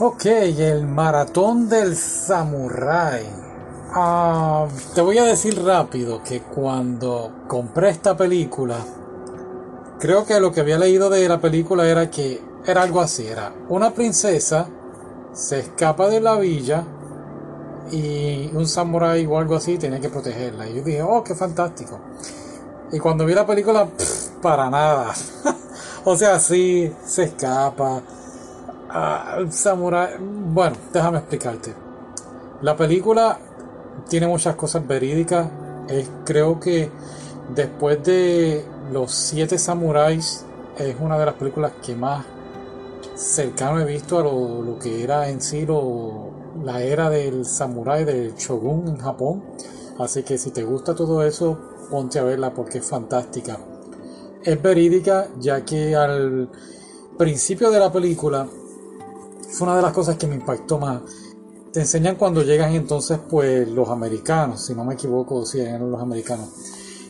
Ok, el maratón del samurái. Ah, te voy a decir rápido que cuando compré esta película, creo que lo que había leído de la película era que era algo así, era una princesa se escapa de la villa y un samurái o algo así tiene que protegerla. Y yo dije, oh, qué fantástico. Y cuando vi la película, para nada. o sea, sí, se escapa Ah, Samurai. Bueno, déjame explicarte. La película tiene muchas cosas verídicas. Creo que después de Los Siete Samuráis, es una de las películas que más cercano he visto a lo, que era en sí la era del samurái, del shogun en Japón. Así que si te gusta todo eso, ponte a verla porque es fantástica. Es verídica ya que al principio de la película fue una de las cosas que me impactó más. Te enseñan cuando llegan entonces pues los americanos, si no me equivoco, si eran los americanos.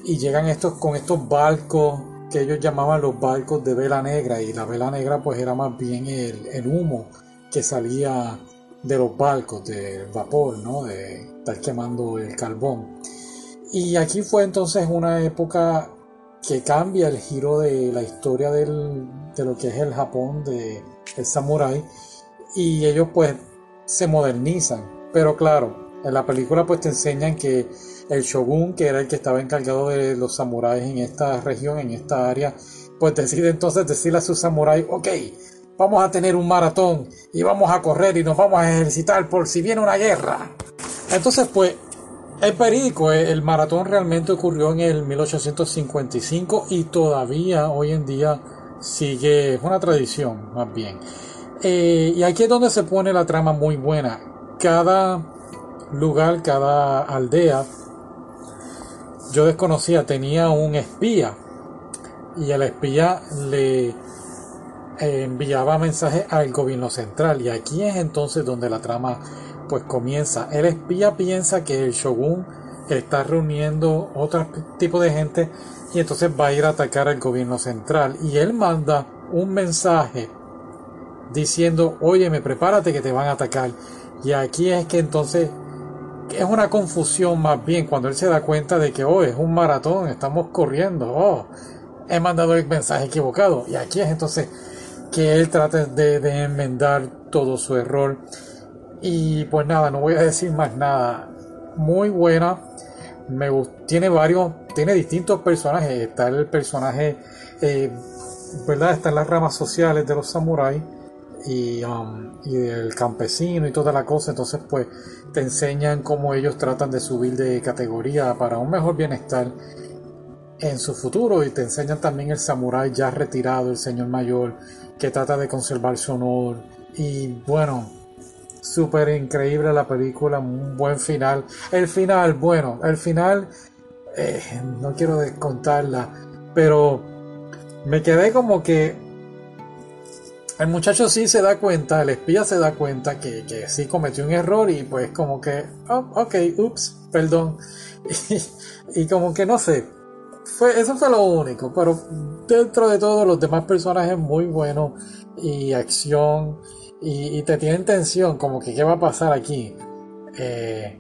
Y llegan estos con estos barcos que ellos llamaban los barcos de vela negra y la vela negra pues era más bien el, humo que salía de los barcos, del vapor, ¿no? De estar quemando el carbón. Y aquí fue entonces una época que cambia el giro de la historia de lo que es el Japón de el samurái y ellos pues se modernizan. Pero claro, en la película pues te enseñan que el shogun, que era el que estaba encargado de los samuráis en esta región, en esta área, pues decide entonces decirle a sus samuráis, ok, vamos a tener un maratón y vamos a correr y nos vamos a ejercitar por si viene una guerra. Entonces pues es verídico, eh, el maratón realmente ocurrió en el 1855 y todavía hoy en día sigue, es una tradición más bien. Eh, y aquí es donde se pone la trama muy buena. Cada lugar, cada aldea, yo desconocía, tenía un espía. Y el espía le eh, enviaba mensajes al gobierno central. Y aquí es entonces donde la trama pues comienza. El espía piensa que el shogun está reuniendo otro tipo de gente y entonces va a ir a atacar al gobierno central. Y él manda un mensaje diciendo, oye, me prepárate que te van a atacar. Y aquí es que entonces es una confusión más bien cuando él se da cuenta de que, oh, es un maratón, estamos corriendo, oh, he mandado el mensaje equivocado. Y aquí es entonces que él trata de, de enmendar todo su error. Y pues nada, no voy a decir más nada. Muy buena. Me tiene varios, tiene distintos personajes. Está el personaje, eh, ¿verdad? Están las ramas sociales de los samuráis y, um, y el campesino y toda la cosa. Entonces, pues te enseñan cómo ellos tratan de subir de categoría para un mejor bienestar en su futuro. Y te enseñan también el samurái ya retirado, el señor mayor, que trata de conservar su honor. Y bueno, súper increíble la película, un buen final. El final, bueno, el final, eh, no quiero descontarla, pero me quedé como que el muchacho sí se da cuenta, el espía se da cuenta que, que sí cometió un error y pues como que, oh, ok, ups, perdón. Y, como que no sé, fue, eso fue lo único, pero dentro de todo los demás personajes muy buenos y acción y, te tienen tensión, como que qué va a pasar aquí. Eh,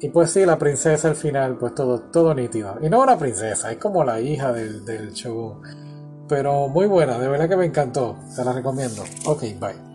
y pues sí, la princesa al final, pues todo, todo nítido. Y no una princesa, es como la hija del, del show pero muy buena, de verdad que me encantó. Se la recomiendo. Ok, bye.